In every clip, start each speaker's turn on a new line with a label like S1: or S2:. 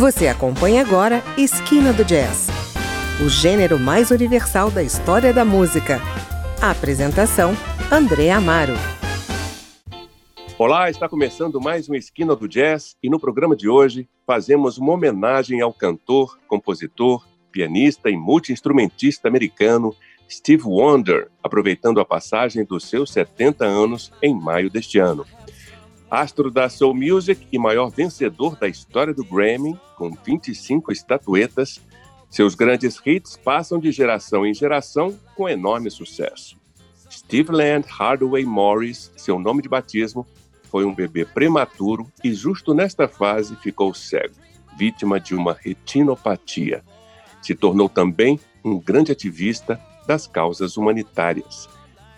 S1: Você acompanha agora Esquina do Jazz, o gênero mais universal da história da música. A apresentação: André Amaro.
S2: Olá, está começando mais um Esquina do Jazz e no programa de hoje fazemos uma homenagem ao cantor, compositor, pianista e multiinstrumentista americano Steve Wonder, aproveitando a passagem dos seus 70 anos em maio deste ano. Astro da Soul Music e maior vencedor da história do Grammy, com 25 estatuetas, seus grandes hits passam de geração em geração com enorme sucesso. Steve Land Hardaway Morris, seu nome de batismo, foi um bebê prematuro e justo nesta fase ficou cego, vítima de uma retinopatia. Se tornou também um grande ativista das causas humanitárias.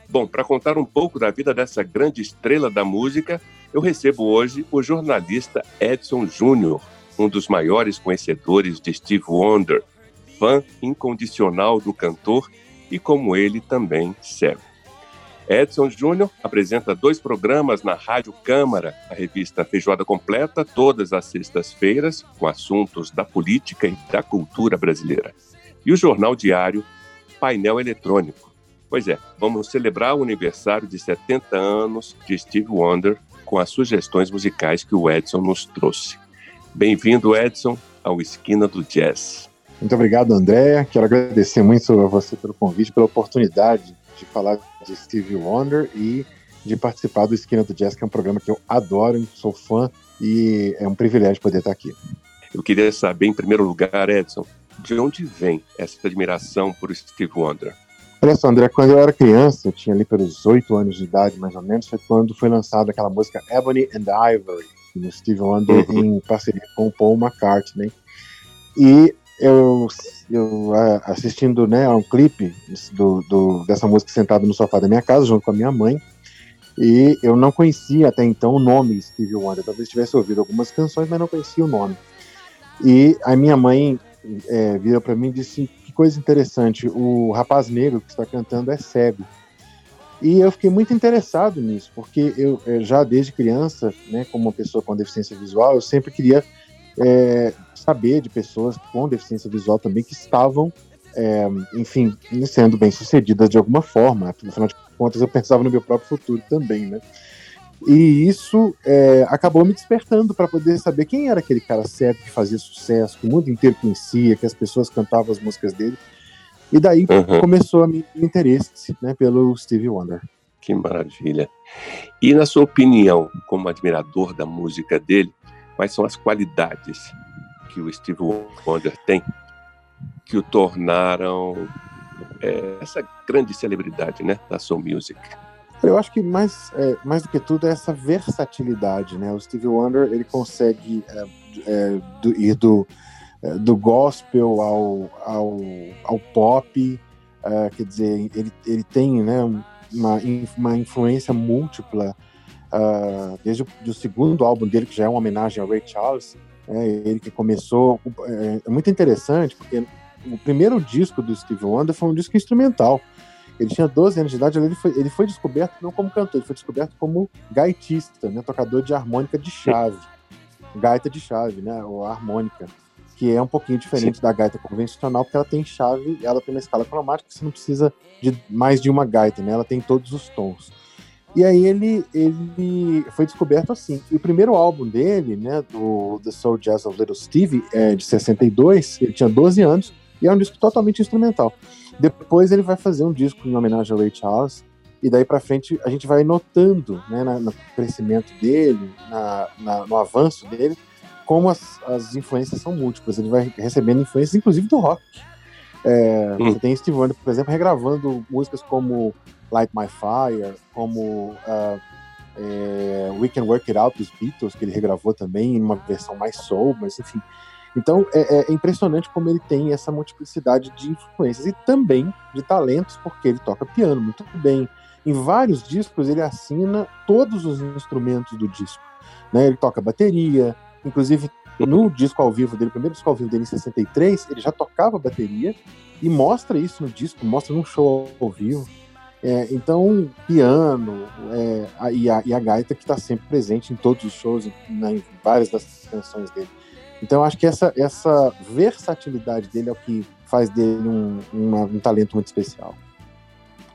S2: Bom, para contar um pouco da vida dessa grande estrela da música, eu recebo hoje o jornalista Edson Júnior, um dos maiores conhecedores de Steve Wonder, fã incondicional do cantor e, como ele, também cego. Edson Júnior apresenta dois programas na Rádio Câmara, a revista Feijoada Completa, todas as sextas-feiras, com assuntos da política e da cultura brasileira. E o jornal diário Painel Eletrônico. Pois é, vamos celebrar o aniversário de 70 anos de Steve Wonder com as sugestões musicais que o Edson nos trouxe. Bem-vindo, Edson, ao Esquina do Jazz.
S3: Muito obrigado, André. Quero agradecer muito a você pelo convite, pela oportunidade de falar de Steve Wonder e de participar do Esquina do Jazz, que é um programa que eu adoro, sou fã e é um privilégio poder estar aqui.
S2: Eu queria saber, em primeiro lugar, Edson, de onde vem essa admiração por Steve Wonder?
S3: Olha só, André, quando eu era criança, eu tinha ali pelos oito anos de idade, mais ou menos, foi quando foi lançada aquela música Ebony and Ivory, no Steve Wonder, uhum. em parceria com Paul McCartney. E eu, eu assistindo né, a um clipe do, do, dessa música sentado no sofá da minha casa, junto com a minha mãe, e eu não conhecia até então o nome Steve Wonder. Talvez tivesse ouvido algumas canções, mas não conhecia o nome. E a minha mãe é, vira para mim e disse: que coisa interessante, o rapaz negro que está cantando é cego. E eu fiquei muito interessado nisso, porque eu já desde criança, né, como uma pessoa com deficiência visual, eu sempre queria é, saber de pessoas com deficiência visual também que estavam, é, enfim, sendo bem sucedidas de alguma forma. Afinal de contas, eu pensava no meu próprio futuro também, né? E isso é, acabou me despertando para poder saber quem era aquele cara cego que fazia sucesso, que o mundo inteiro conhecia, que as pessoas cantavam as músicas dele. E daí uhum. começou a meu interesse né, pelo Stevie Wonder.
S2: Que maravilha. E na sua opinião, como admirador da música dele, quais são as qualidades que o Stevie Wonder tem que o tornaram é, essa grande celebridade né, da soul music?
S3: Eu acho que mais, é, mais do que tudo é essa versatilidade, né? O Stevie Wonder ele consegue é, é, do, ir do, é, do gospel ao, ao, ao pop, é, quer dizer, ele, ele tem né, uma, uma influência múltipla uh, desde o do segundo álbum dele, que já é uma homenagem ao Ray Charles, é, ele que começou. É, é muito interessante, porque o primeiro disco do Stevie Wonder foi um disco instrumental. Ele tinha 12 anos de idade, ele foi, ele foi descoberto não como cantor, ele foi descoberto como gaitista, né, tocador de harmônica de chave. Gaita de chave, né, ou harmônica, que é um pouquinho diferente Sim. da gaita convencional, porque ela tem chave, ela tem uma escala cromática, você não precisa de mais de uma gaita, né, ela tem todos os tons. E aí ele, ele foi descoberto assim. E o primeiro álbum dele, né, do The Soul Jazz of Little Stevie, é de 62, ele tinha 12 anos, e é um disco totalmente instrumental. Depois ele vai fazer um disco em homenagem ao Ray Charles, e daí para frente a gente vai notando, né, no crescimento dele, na, na, no avanço dele, como as, as influências são múltiplas. Ele vai recebendo influências, inclusive do rock. É, hum. Você tem Steve Wonder, por exemplo, regravando músicas como Light My Fire, como uh, é, We Can Work It Out dos Beatles, que ele regravou também em uma versão mais soul, mas enfim. Então é, é, impressionante como ele tem essa multiplicidade de influências e também de talentos, porque ele toca piano muito bem. Em vários discos ele assina todos os instrumentos do disco. Né? Ele toca bateria, inclusive no disco ao vivo dele, primeiro disco ao vivo dele em 63, ele já tocava bateria e mostra isso no disco, mostra num show ao vivo. É, então, piano é, a, e, a, e, a, gaita que está sempre presente em todos os shows, em, em várias das canções dele. Então acho que essa, essa versatilidade dele é o que faz dele um, um, um talento muito especial.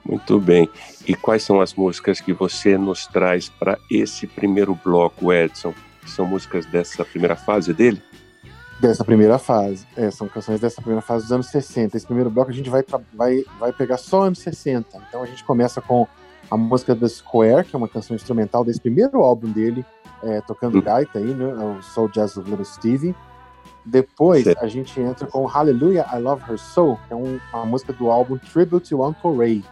S2: Muito bem. E quais são as músicas que você nos traz para esse primeiro bloco, Edson? São músicas dessa primeira fase dele?
S3: Dessa primeira fase. É, são canções dessa primeira fase dos anos 60. Esse primeiro bloco a gente vai, vai, vai pegar só anos 60. Então a gente começa com a música The Square, que é uma canção instrumental desse primeiro álbum dele, é, tocando hum. gaita aí, né? O Soul Jazz of Little Stevie. Depois certo. a gente entra com Hallelujah, I Love Her So, que é um, uma música do álbum Tribute to Uncle Ray,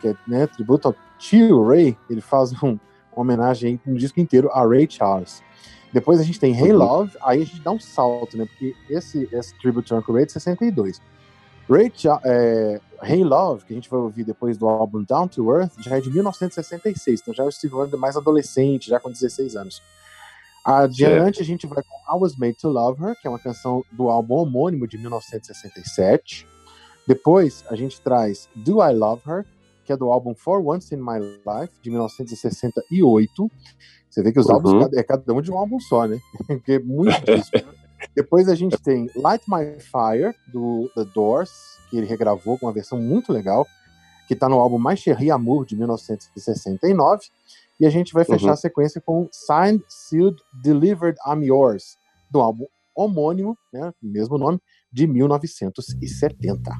S3: que é né, tributo ao tio Ray. Ele faz um, uma homenagem no disco inteiro a Ray Charles. Depois a gente tem Hey uhum. Love, aí a gente dá um salto, né? Porque esse, esse Tribute to Uncle Ray é de 62. Ray é, Hey Love, que a gente vai ouvir depois do álbum Down to Earth, já é de 1966, então já é o Steve Wonder mais adolescente, já com 16 anos. Adiante a gente vai com I Was Made to Love Her, que é uma canção do álbum homônimo de 1967. Depois a gente traz Do I Love Her, que é do álbum For Once in My Life, de 1968. Você vê que os uhum. álbuns é cada um de um álbum só, né? Porque é muito disco. Depois a gente tem Light My Fire, do The Doors, que ele regravou com uma versão muito legal, que está no álbum My Chérie Amour, de 1969. E a gente vai fechar uhum. a sequência com Signed, Sealed, Delivered, I'm Yours, do álbum homônimo, né, mesmo nome, de 1970.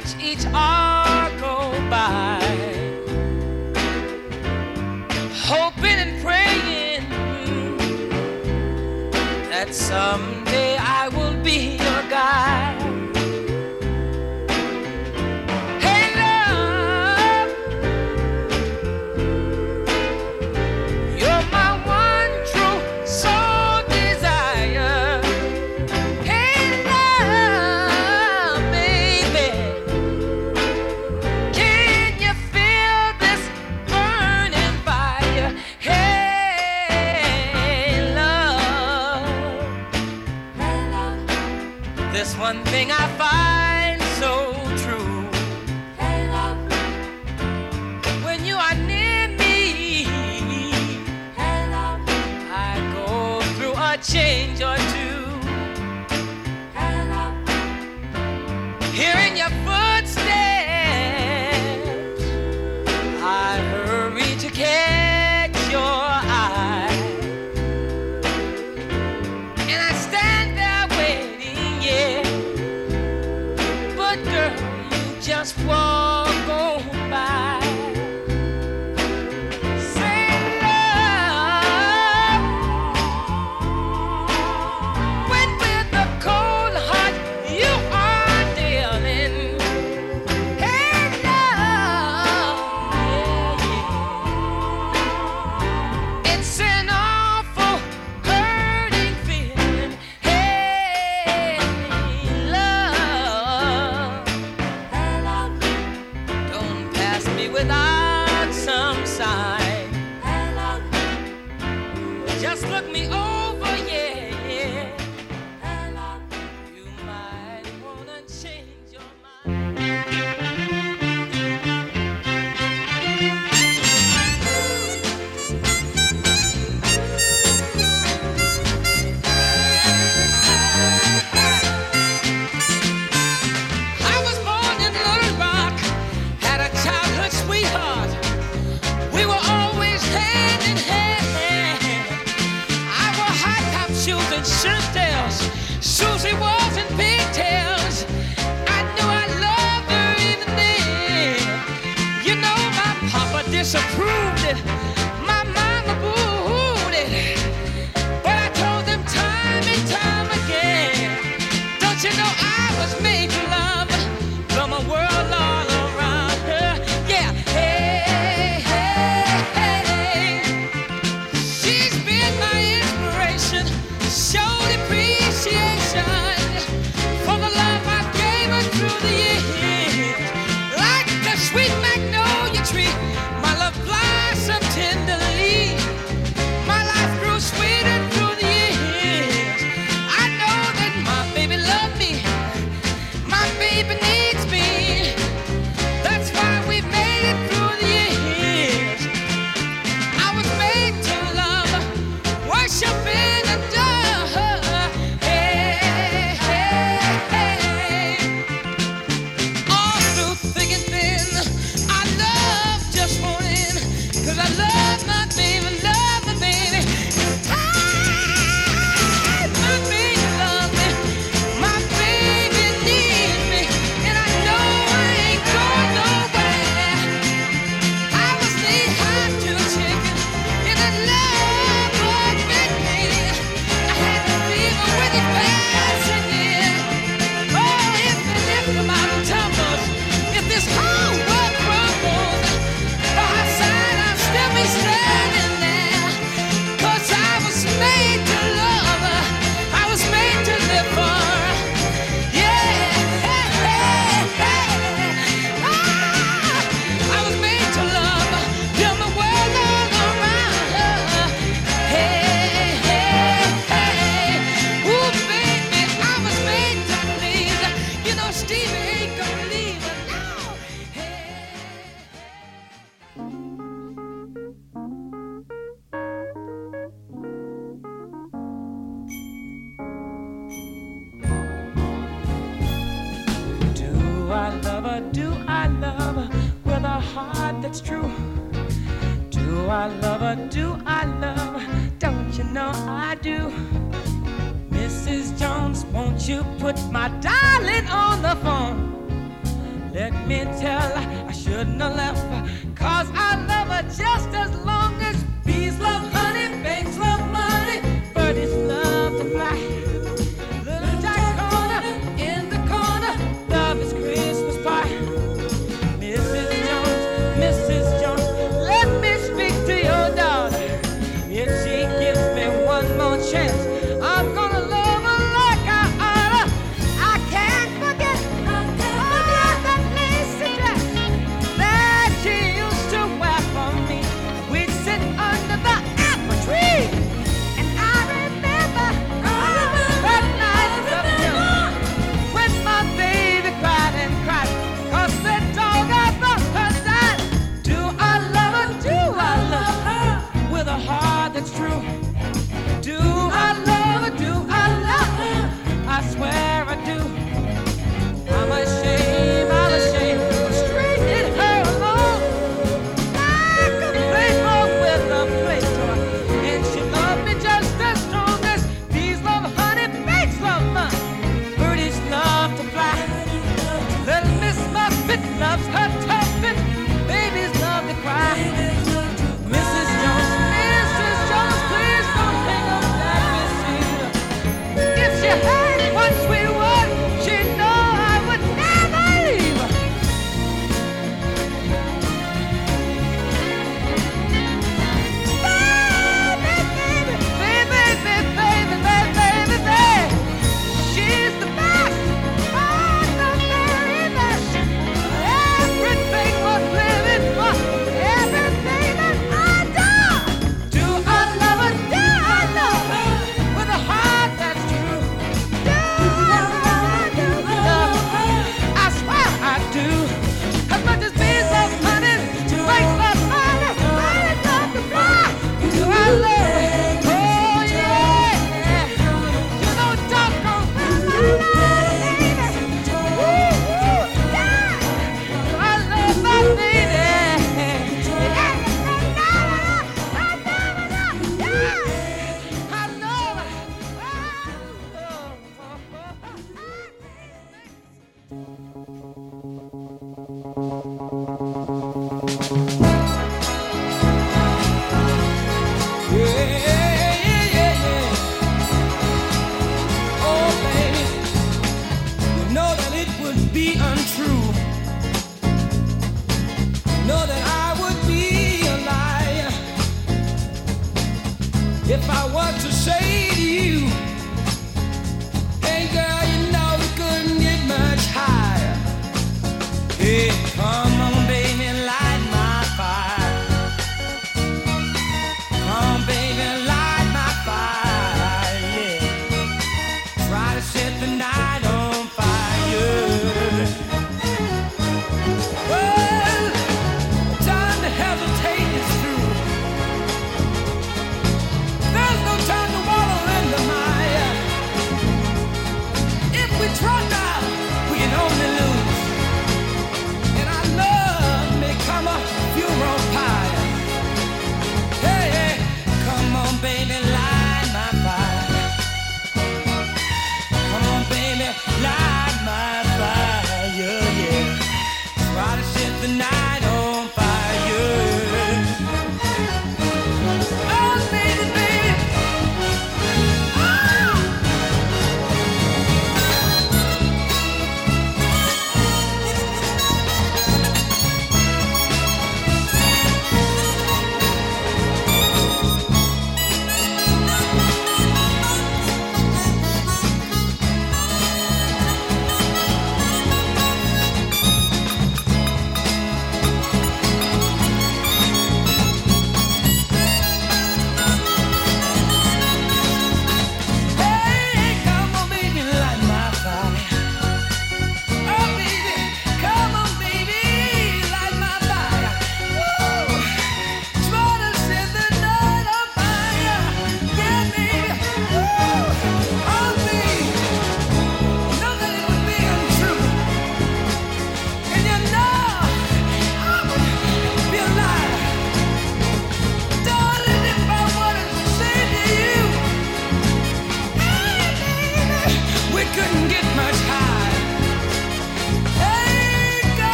S4: watch each hour go by. Hoping and praying that someday.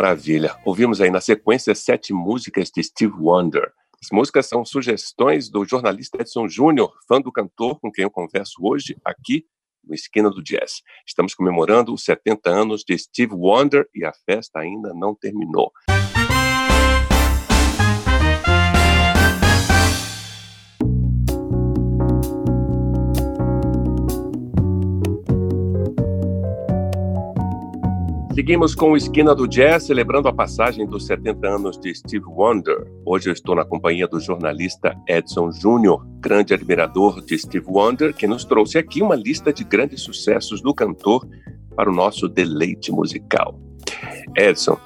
S2: Maravilha. Ouvimos aí na sequência sete músicas de Steve Wonder. As músicas são sugestões do jornalista Edson Júnior, fã do cantor com quem eu converso hoje aqui no Esquina do Jazz. Estamos comemorando os 70 anos de Steve Wonder e a festa ainda não terminou. Seguimos com o Esquina do Jazz, celebrando a passagem dos 70 anos de Steve Wonder. Hoje eu estou na companhia do jornalista Edson Júnior, grande admirador de Steve Wonder, que nos trouxe aqui uma lista de grandes sucessos do cantor para o nosso deleite musical. Edson,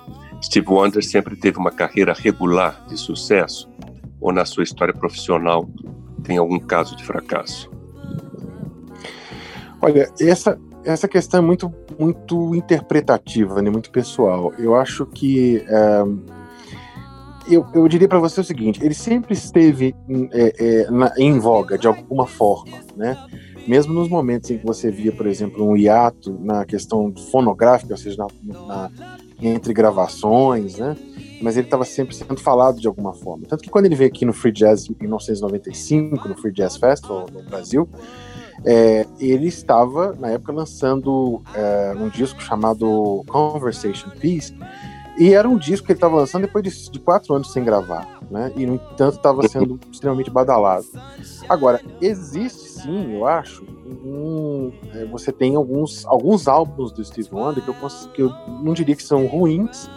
S2: Steve Wonder sempre teve uma carreira regular de sucesso, ou na sua história profissional tem algum caso de fracasso?
S3: Olha, essa essa questão é muito, muito interpretativa, né, muito pessoal. Eu acho que. É, eu, eu diria para você o seguinte: ele sempre esteve é, é, na, em voga, de alguma forma, né? Mesmo nos momentos em que você via, por exemplo, um hiato na questão fonográfica, ou seja, na, na, entre gravações, né? Mas ele estava sempre sendo falado de alguma forma. Tanto que quando ele veio aqui no Free Jazz em 1995, no Free Jazz Festival no Brasil, é, ele estava, na época, lançando é, um disco chamado Conversation Piece, e era um disco que ele estava lançando depois de, de, quatro anos sem gravar, né? E, no entanto, estava sendo extremamente badalado. Agora, existe sim, eu acho, um, é, você tem alguns, alguns álbuns do Steve Wonder que eu, que eu não diria que são ruins,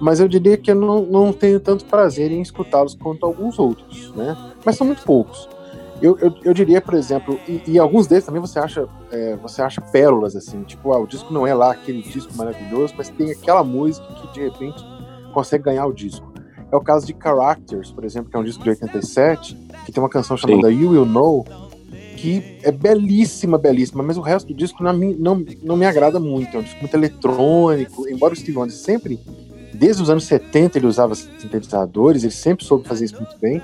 S3: mas eu diria que eu não, não tenho tanto prazer em escutá-los quanto alguns outros, né? Mas são muito poucos. Eu, eu, eu, diria, por exemplo, e, e, alguns deles também você acha, é, você acha pérolas, assim, tipo, ah, o disco não é lá aquele disco maravilhoso, mas tem aquela música que de repente consegue ganhar o disco. É o caso de Characters, por exemplo, que é um disco de 87, que tem uma canção chamada Sim. You Will Know, que é belíssima, belíssima, mas o resto do disco não, não, não me agrada muito. É um disco muito eletrônico, embora o Steve Wonder sempre, desde os anos 70, ele usava sintetizadores, ele sempre soube fazer isso muito bem.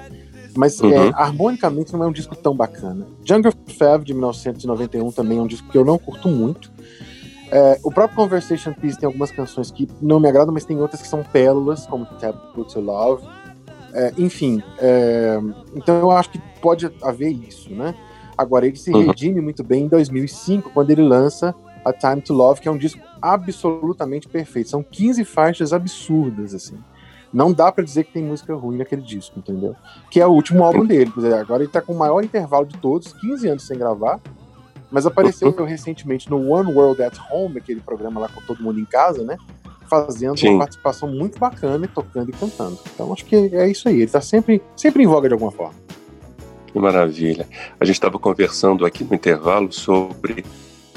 S3: Mas uhum. é, harmonicamente não é um disco tão bacana. Jungle Fev de 1991 também é um disco que eu não curto muito. É, o próprio Conversation Piece tem algumas canções que não me agradam, mas tem outras que são pérolas, como Taboo to Love. É, enfim, é, então eu acho que pode haver isso, né? Agora, ele se uhum. redime muito bem em 2005, quando ele lança A Time to Love, que é um disco absolutamente perfeito. São 15 faixas absurdas, assim. Não dá para dizer que tem música ruim naquele disco, entendeu? Que é o último álbum dele. Agora ele tá com o maior intervalo de todos, 15 anos sem gravar. Mas apareceu uhum. recentemente no One World at Home, aquele programa lá com todo mundo em casa, né? Fazendo Sim. uma participação muito bacana, tocando e cantando. Então acho que é isso aí. Ele tá sempre, sempre em voga de alguma forma.
S2: Que maravilha. A gente estava conversando aqui no intervalo sobre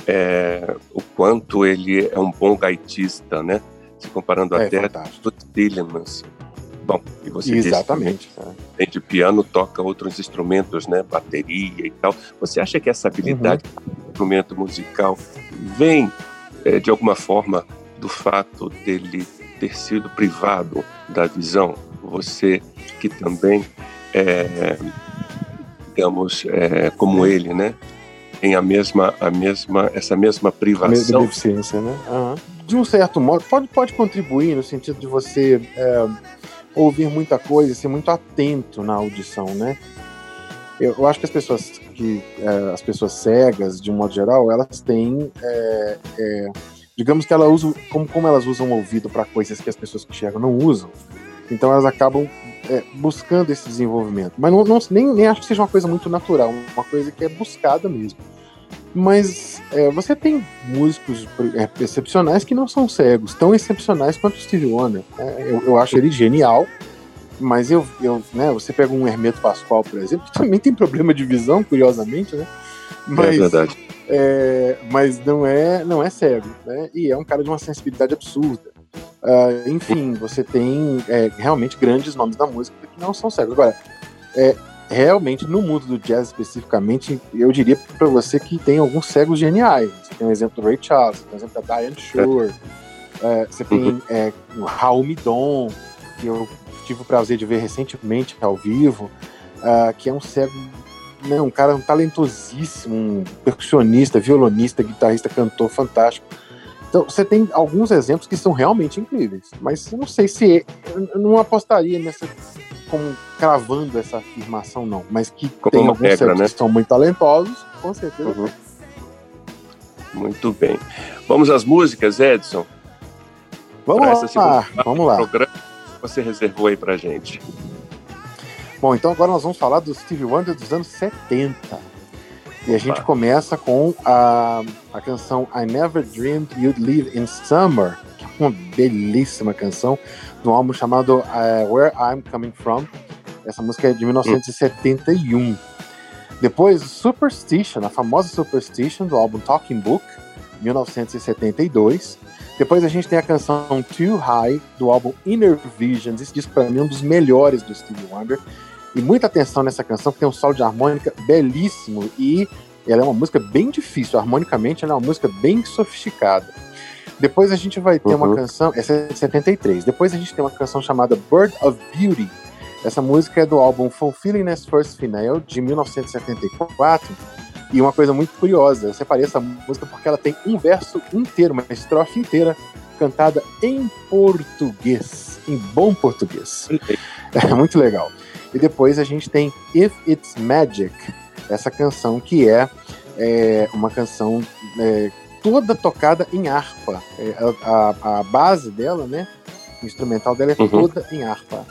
S2: é, o quanto ele é um bom gaitista, né? Se comparando é, até do Tillemans. Bom, e você
S3: Exatamente.
S2: Disse, né? de piano, toca outros instrumentos, né? Bateria e tal. Você acha que essa habilidade uhum. do instrumento musical vem, é, de alguma forma, do fato dele ter sido privado da visão? Você que também, é, digamos, é, como ele, né? Tem a mesma, a mesma, essa mesma privação. A mesma
S3: deficiência, né? Uhum de um certo modo, pode, pode contribuir no sentido de você é, ouvir muita coisa, ser muito atento na audição, né? Eu, eu acho que as pessoas que é, as pessoas cegas, de um modo geral, elas têm, é, é digamos que elas usam, como, como elas usam o ouvido para coisas que as pessoas que enxergam não usam, então elas acabam é, buscando esse desenvolvimento. Mas não, não, nem, nem acho que seja uma coisa muito natural, uma coisa que é buscada mesmo. Mas é, você tem músicos é, excepcionais que não são cegos, tão excepcionais quanto o Steve Wonder. É, eu, eu, acho ele genial, mas eu, eu, né, você pega um Hermeto Pascoal, por exemplo, que também tem problema de visão, curiosamente, né?
S2: Mas, é verdade.
S3: É, mas não é, não é cego, né? E é um cara de uma sensibilidade absurda. Uh, enfim, você tem é, realmente grandes nomes da música que não são cegos. Agora, é, realmente, no mundo do jazz especificamente, eu diria para você que tem alguns cegos geniais. Você tem o um exemplo do Ray Charles, tem o um exemplo da Diane Shore, é, você tem uhum. é, o Raul Midon, que eu tive o prazer de ver recentemente ao vivo, uh, que é um cego, né, um cara um talentosíssimo, um percussionista, violonista, guitarrista, cantor fantástico. Então, você tem alguns exemplos que são realmente incríveis, mas eu não sei se eu não apostaria nessa como cravando essa afirmação não, mas que
S4: Como
S3: tem alguns
S4: regra, né?
S3: que são muito talentosos, com certeza.
S4: Uhum. Muito bem. Vamos às músicas, Edson?
S3: Vamos lá, vamos lá.
S4: Programa que você reservou aí pra gente.
S3: Bom, então agora nós vamos falar do Stevie Wonder dos anos 70. E a gente começa com a, a canção I Never Dreamed You'd Live in Summer, que é uma belíssima canção, de um álbum chamado uh, Where I'm Coming From. Essa música é de 1971. Depois, Superstition, a famosa Superstition, do álbum Talking Book, 1972. Depois a gente tem a canção Too High, do álbum Inner Visions. Esse disco, para mim, é um dos melhores do Stevie Wonder. E muita atenção nessa canção, que tem um solo de harmônica belíssimo. E ela é uma música bem difícil. Harmonicamente, ela é uma música bem sofisticada. Depois a gente vai ter
S4: Uhum.
S3: uma canção, essa é de 73. Depois a gente tem uma canção chamada Bird of Beauty. Essa música é do álbum Fulfilling as First Female, de 1974. E uma coisa muito curiosa, eu separei essa música porque ela tem um verso inteiro, uma estrofe inteira, cantada em português, em bom português. É muito legal. E depois a gente tem If It's Magic, essa canção que é, é, uma canção é, toda tocada em harpa. É, a, a- a base dela, né, o instrumental dela é
S4: Uhum.
S3: toda em harpa.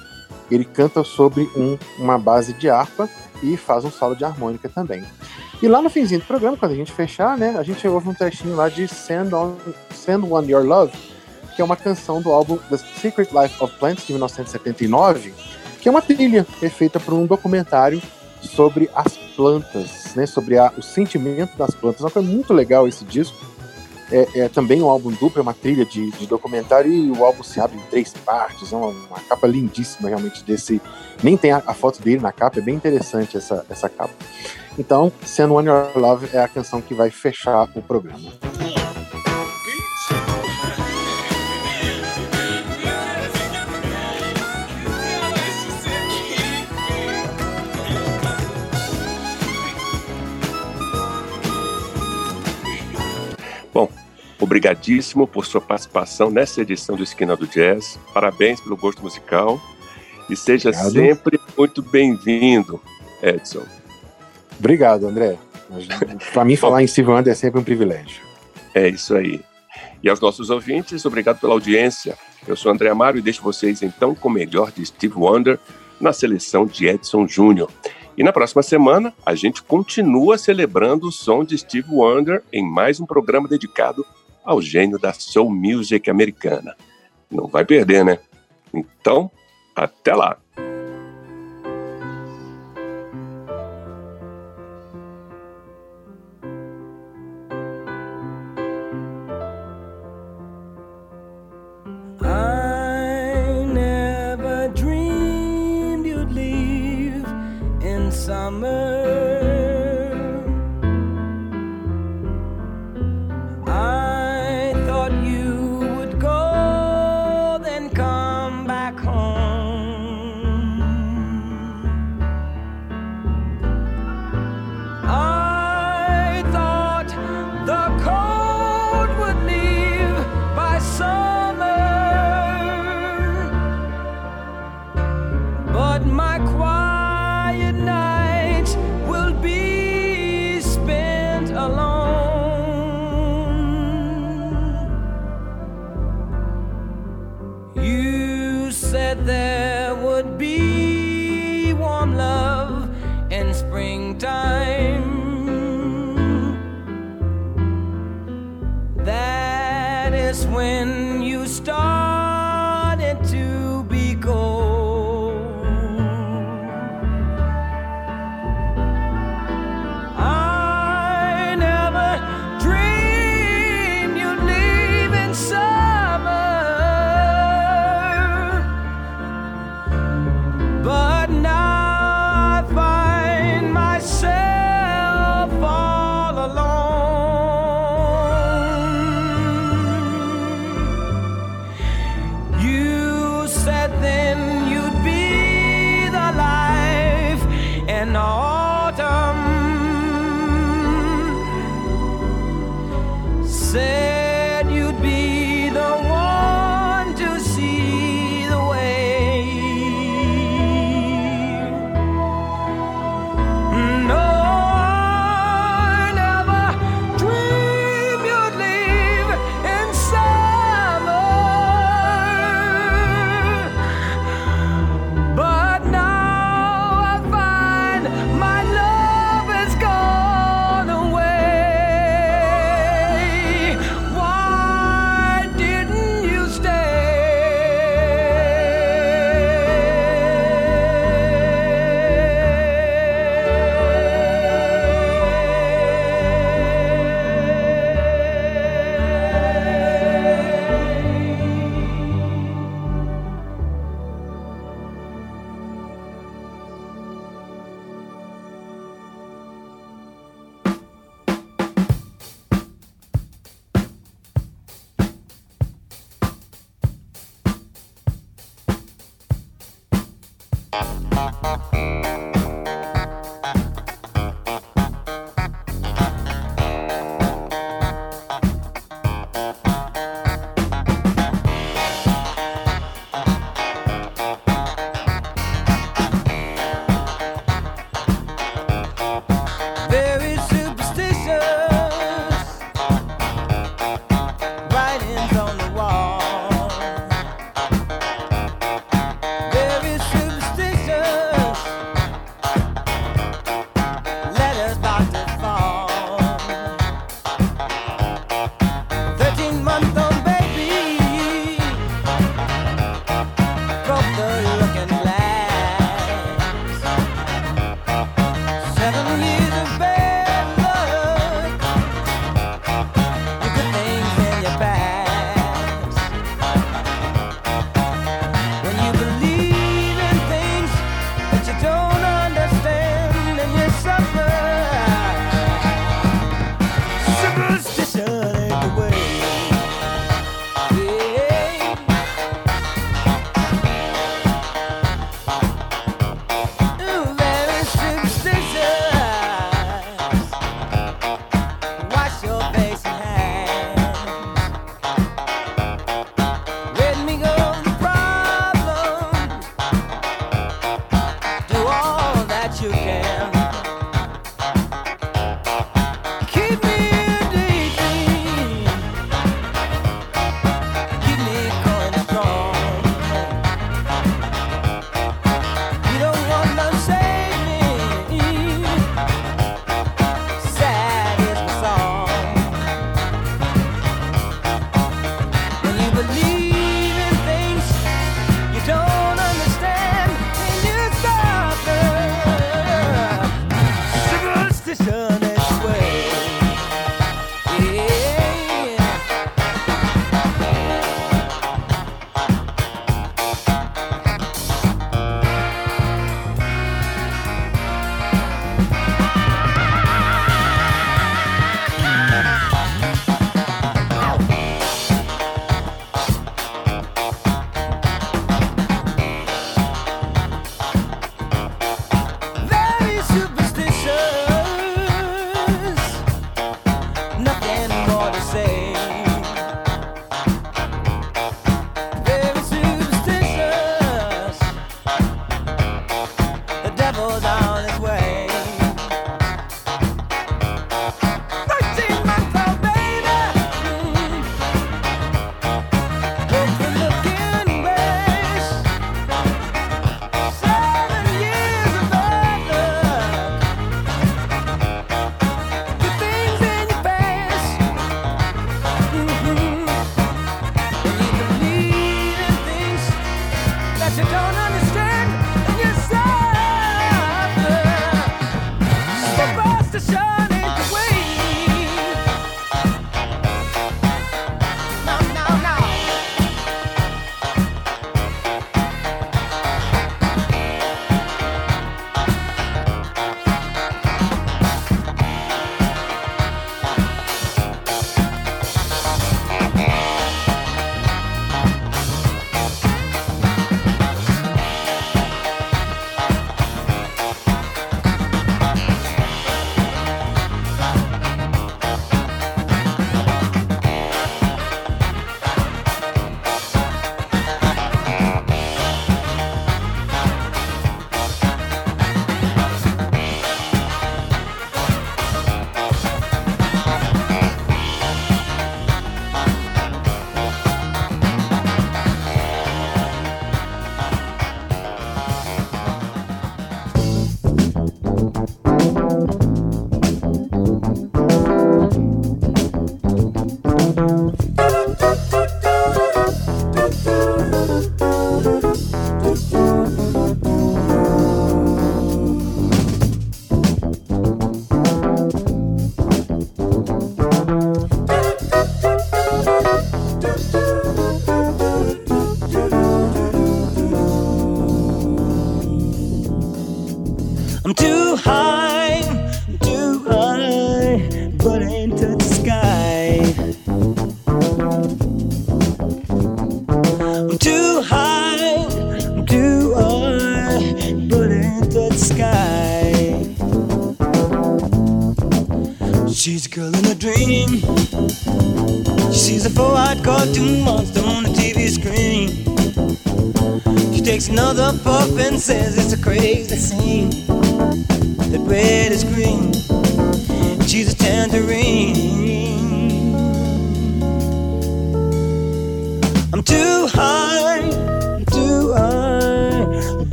S3: Ele canta sobre um- uma base de harpa e faz um solo de harmônica também. E lá no finzinho do programa, quando a gente fechar, né, a gente ouve um trechinho lá de Send, on, Send One Your Love, que é uma canção do álbum The Secret Life of Plants, de 1979, que é uma trilha feita por um documentário sobre as plantas, né, sobre a- o sentimento das plantas. Coisa muito legal esse disco. É, é também um álbum duplo, é uma trilha de, de documentário e o álbum se abre em três partes. É uma, uma capa lindíssima realmente desse. Nem tem a, a foto dele na capa, é bem interessante essa, essa capa. Então, Send One Your Love é a canção que vai fechar o programa.
S4: Obrigadíssimo por sua participação nessa edição do Esquina do Jazz. Parabéns pelo gosto musical. E seja
S3: Obrigado.
S4: sempre muito bem-vindo, Edson.
S3: Obrigado, André. Para mim, falar em Steve Wonder é sempre um privilégio.
S4: É isso aí. E aos nossos ouvintes, obrigado pela audiência. Eu sou André Amaro e deixo vocês então com o melhor de Steve Wonder na seleção de Edson Júnior. E na próxima semana, a gente continua celebrando o som de Steve Wonder em mais um programa dedicado ao gênio da soul music americana. Não vai perder, né? Então, até lá!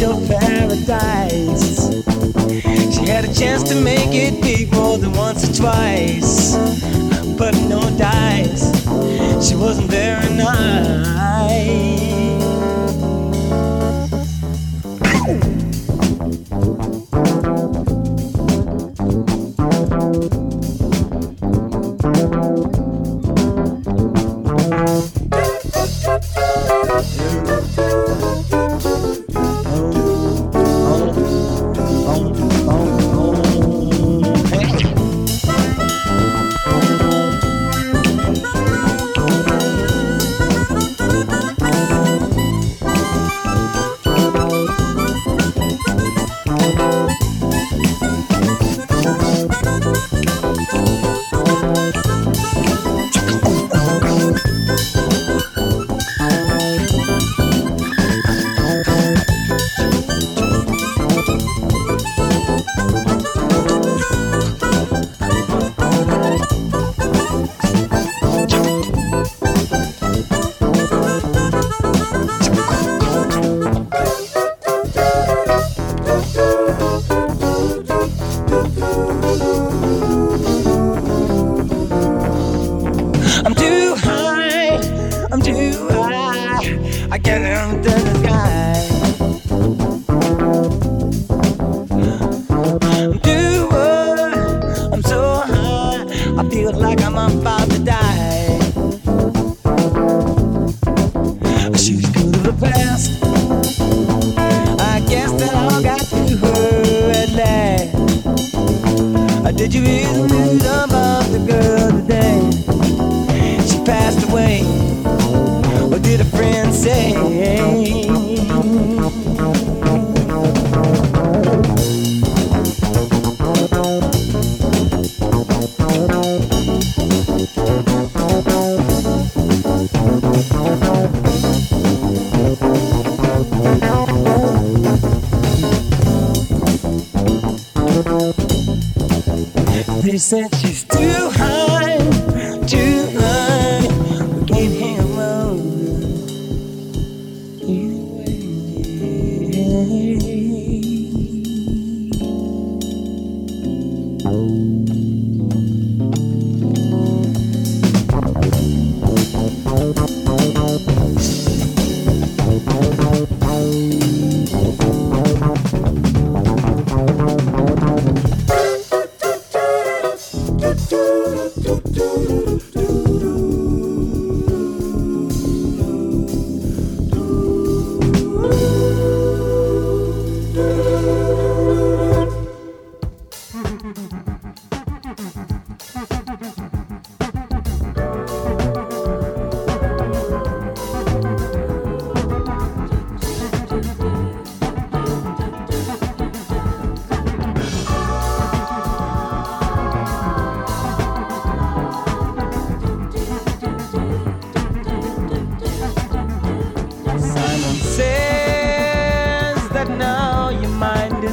S4: your paradise. She had a chance to make it big more than once or twice, but no dice. She wasn't very nice. look like I'm about to die. I good through the past. I guess that all got to her at last. Did you hear the news about the girl today? She passed away. What did a friend say?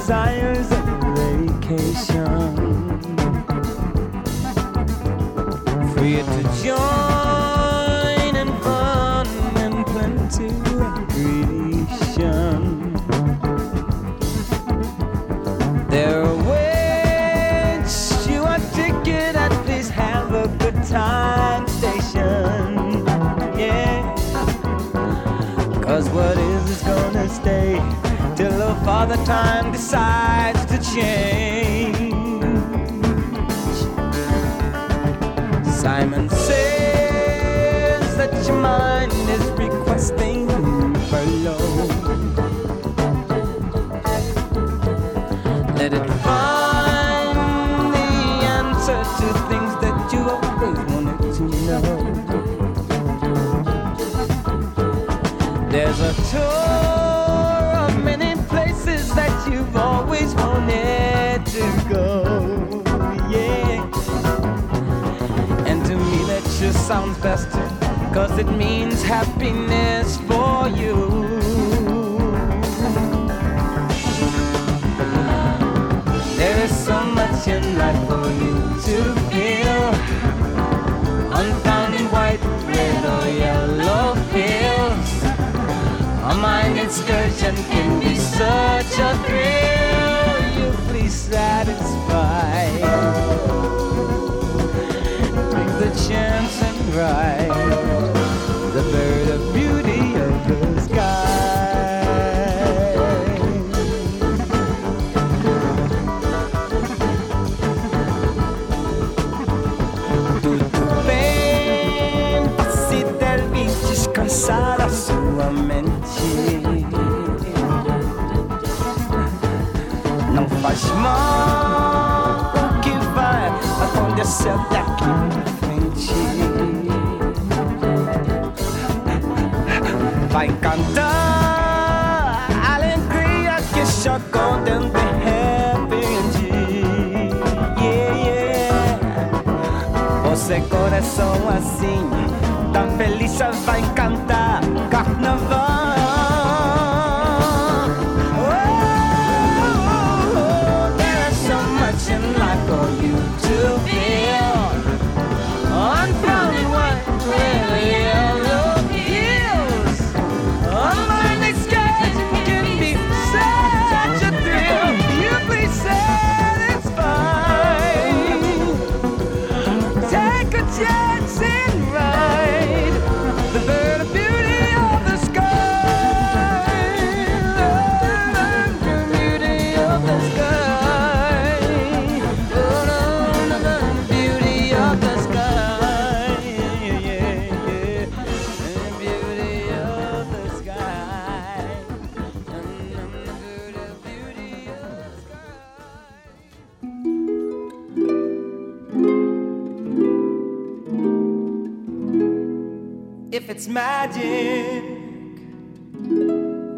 S4: desires and vacation. Free to join. Time decides to change. Simon says that your mind is requesting below. Let it find the answer to things that you always wanted to know. There's a tour always wanted to go. Yeah. And to me that just sounds best Cause it means happiness for you There is so much in life for you to feel Unfound in white, red or yellow hills A mind excursion can be such a thrill chance and ride it's magic,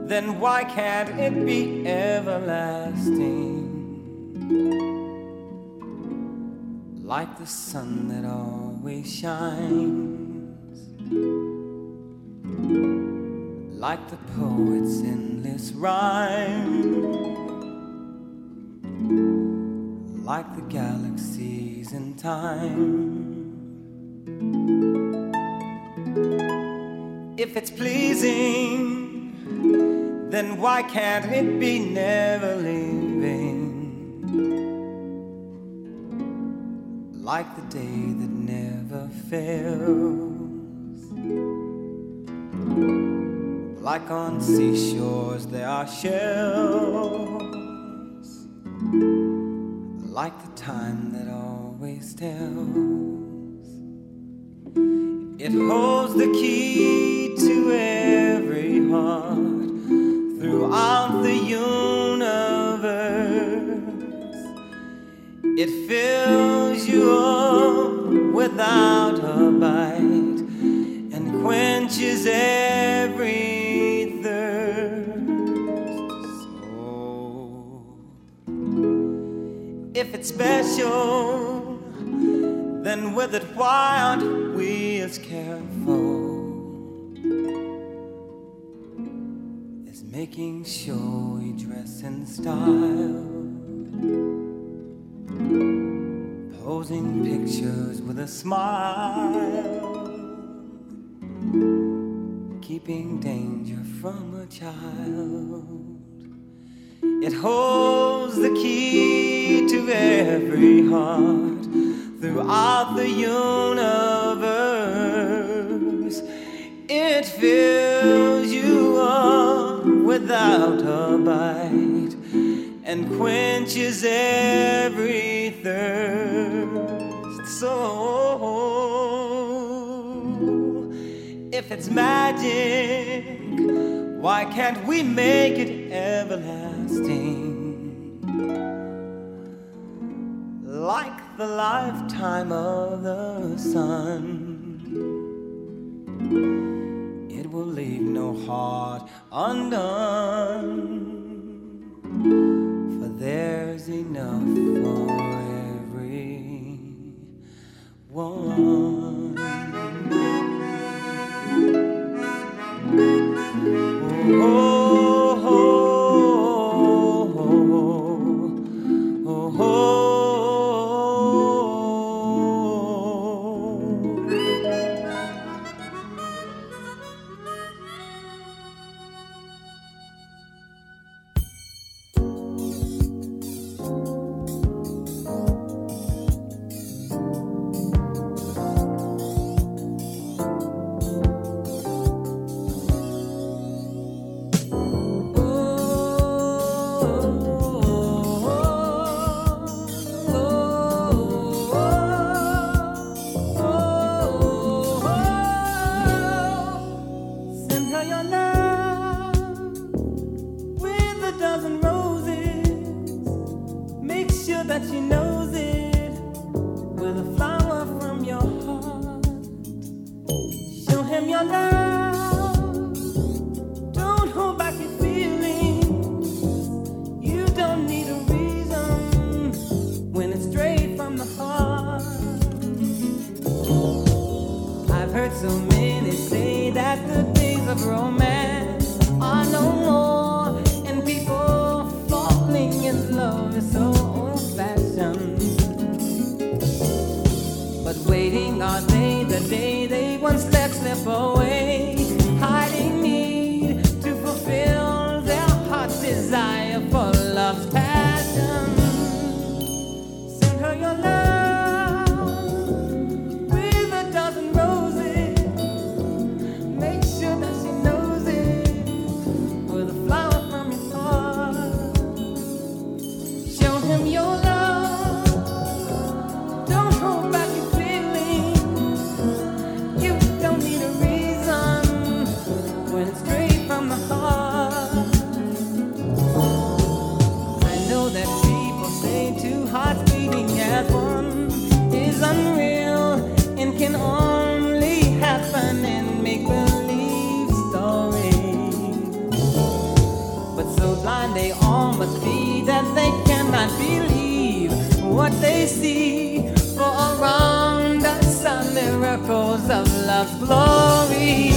S4: then why can't it be everlasting? Like the sun that always shines, like the poet's endless rhyme, like the galaxies in time. If it's pleasing, then why can't it be never leaving? Like the day that never fails. Like on seashores, there are shells. Like the time that always tells. It holds the key every heart throughout the universe. It fills you up without a bite and quenches every thirst. So, if it's special, then with it, why aren't we as careful making sure we dress in style? Posing pictures with a smile, keeping danger from a child. It holds the key to every heart throughout the universe. It fills you up without a bite and quenches every thirst. So, if it's magic, why can't we make it everlasting? Like the lifetime of the sun, will leave no heart undone. For there's enough for every one. Oh, oh. With a flower from your heart. Show him your love. Don't hold back your feelings. You don't need a reason when it's straight from the heart. I've heard so many say that the days of romance God. They see. For around us are miracles of love's glory.